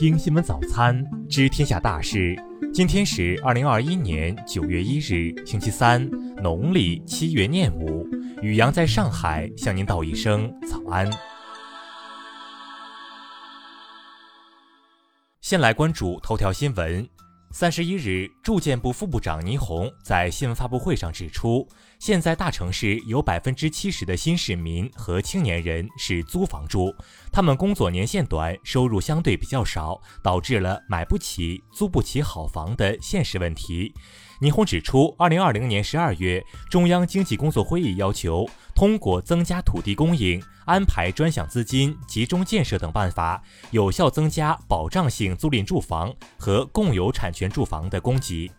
听新闻早餐，知天下大事。今天是二零二一年九月一日，星期三，农历七月廿五。宇阳在上海向您道一声早安。先来关注头条新闻。三十一日，住建部副部长倪虹在新闻发布会上指出，现在大城市有百分之七十的新市民和青年人是租房住，他们工作年限短，收入相对比较少，导致了买不起、租不起好房的现实问题。倪虹指出，二零二零年十二月，中央经济工作会议要求，通过增加土地供应、安排专项资金、集中建设等办法，有效增加保障性租赁住房和共有产权全住房的供给。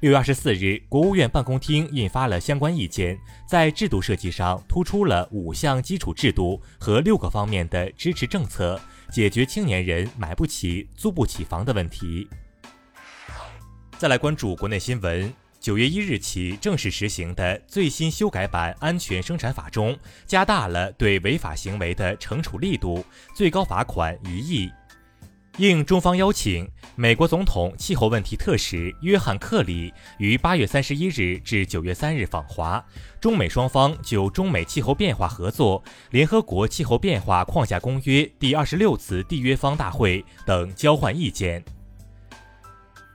六月二十四日，国务院办公厅印发了相关意见，在制度设计上突出了五项基础制度和六个方面的支持政策，解决青年人买不起、租不起房的问题。再来关注国内新闻。九月一日起正式实行的最新修改版《安全生产法》中，加大了对违法行为的惩处力度，最高罚款一亿。应中方邀请，美国总统气候问题特使约翰·克里于八月三十一日至九月三日访华，中美双方就中美气候变化合作、联合国气候变化框架公约第二十六次缔约方大会等交换意见。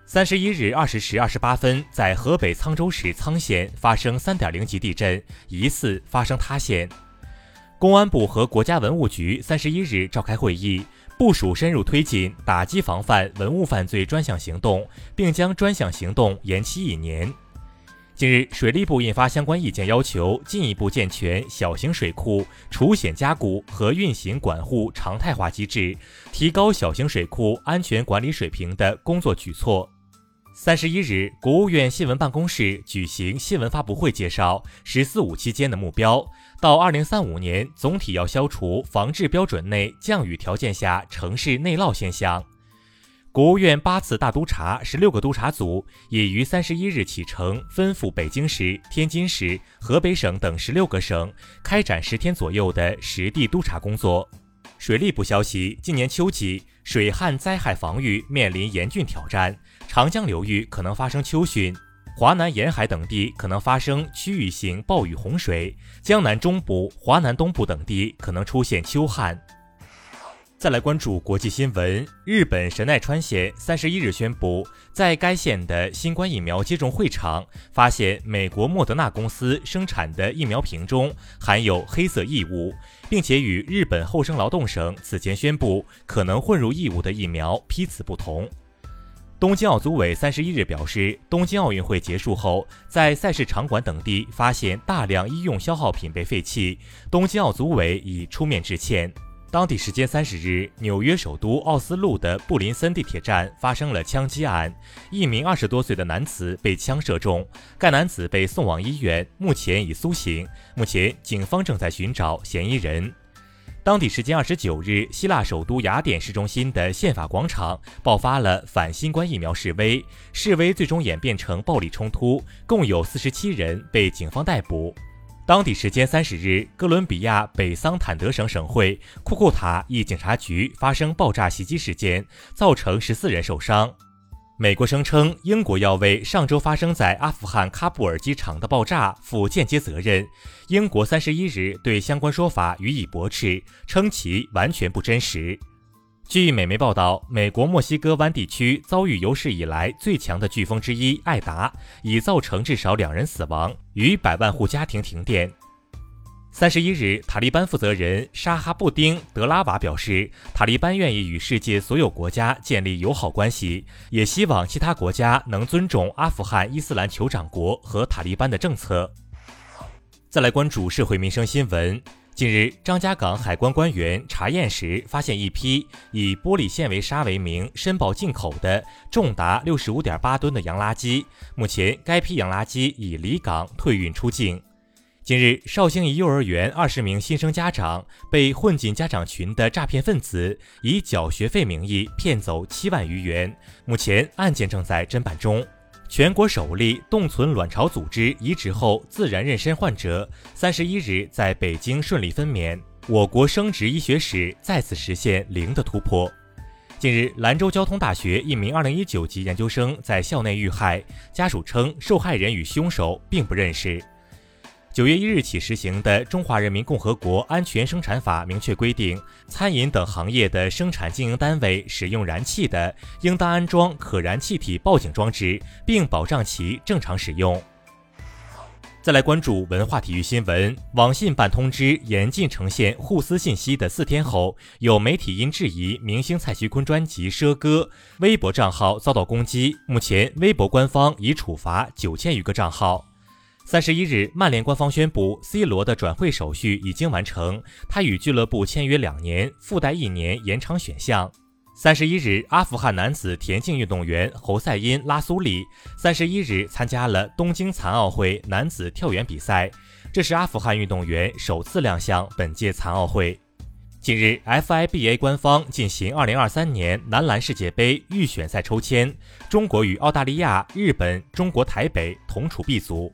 三十一日二十时二十八分，在河北沧州市沧县发生三点零级地震，疑似发生塌陷。公安部和国家文物局三十一日召开会议，部署深入推进打击防范文物犯罪专项行动，并将专项行动延期一年。近日，水利部印发相关意见，要求进一步健全小型水库除险加固和运行管护常态化机制，提高小型水库安全管理水平的工作举措。三十一日，国务院新闻办公室举行新闻发布会，介绍“十四五”期间的目标。到二零三五年，总体要消除防治标准内降雨条件下城市内涝现象。国务院八次大督查、十六个督查组已于三十一日启程，奔赴北京市、天津市、河北省等十六个省，开展十天左右的实地督查工作。水利部消息，今年秋季水旱灾害防御面临严峻挑战。长江流域可能发生秋汛，华南沿海等地可能发生区域性暴雨洪水，江南中部、华南东部等地可能出现秋旱。再来关注国际新闻，日本神奈川县三十一日宣布，在该县的新冠疫苗接种会场发现美国莫德纳公司生产的疫苗瓶中含有黑色异物，并且与日本厚生劳动省此前宣布可能混入异物的疫苗批次不同。东京奥组委三十一日表示，东京奥运会结束后，在赛事场馆等地发现大量医用消耗品被废弃，东京奥组委已出面致歉。当地时间三十日，纽约首都奥斯陆的布林森地铁站发生了枪击案，一名二十多岁的男子被枪射中，该男子被送往医院，目前已苏醒。目前，警方正在寻找嫌疑人。当地时间二十九日，希腊首都雅典市中心的宪法广场爆发了反新冠疫苗示威，示威最终演变成暴力冲突，共有四十七人被警方逮捕。当地时间三十日，哥伦比亚北桑坦德省省会库库塔一警察局发生爆炸袭击事件，造成十四人受伤。美国声称，英国要为上周发生在阿富汗喀布尔机场的爆炸负间接责任。英国三十一日对相关说法予以驳斥，称其完全不真实。据美媒报道，美国墨西哥湾地区遭遇有史以来最强的飓风之一艾达，已造成至少两人死亡，逾百万户家庭停电。三十一日，塔利班负责人沙哈布丁·德拉瓦表示，塔利班愿意与世界所有国家建立友好关系，也希望其他国家能尊重阿富汗伊斯兰酋长国和塔利班的政策。再来关注社会民生新闻。近日，张家港海关官员查验时发现一批以玻璃纤维纱为名申报进口的重达六十五点八吨的洋垃圾，目前该批洋垃圾已离港退运出境。近日，绍兴一幼儿园二十名新生家长被混进家长群的诈骗分子以缴学费名义骗走七万余元。目前案件正在侦办中。全国首例冻存卵巢组织移植后自然妊娠患者三十一日在北京顺利分娩，我国生殖医学史再次实现零的突破。近日，兰州交通大学一名二零一九级研究生在校内遇害，家属称受害人与凶手并不认识。九月一日起实行的《中华人民共和国安全生产法》明确规定，餐饮等行业的生产经营单位使用燃气的，应当安装可燃气体报警装置，并保障其正常使用。再来关注文化体育新闻。网信办通知严禁呈现互撕信息的四天后，有媒体因质疑明星蔡徐坤专辑《奢歌》，微博账号遭到攻击。目前，微博官方已处罚九千余个账号。三十一日，曼联官方宣布，C 罗的转会手续已经完成，他与俱乐部签约两年，附带一年延长选项。三十一日，阿富汗男子田径运动员侯赛因·拉苏里三十一日参加了东京残奥会男子跳远比赛，这是阿富汗运动员首次亮相本届残奥会。近日，FIBA 官方进行二零二三年男篮世界杯预选赛抽签，中国与澳大利亚、日本、中国台北同处 B 组。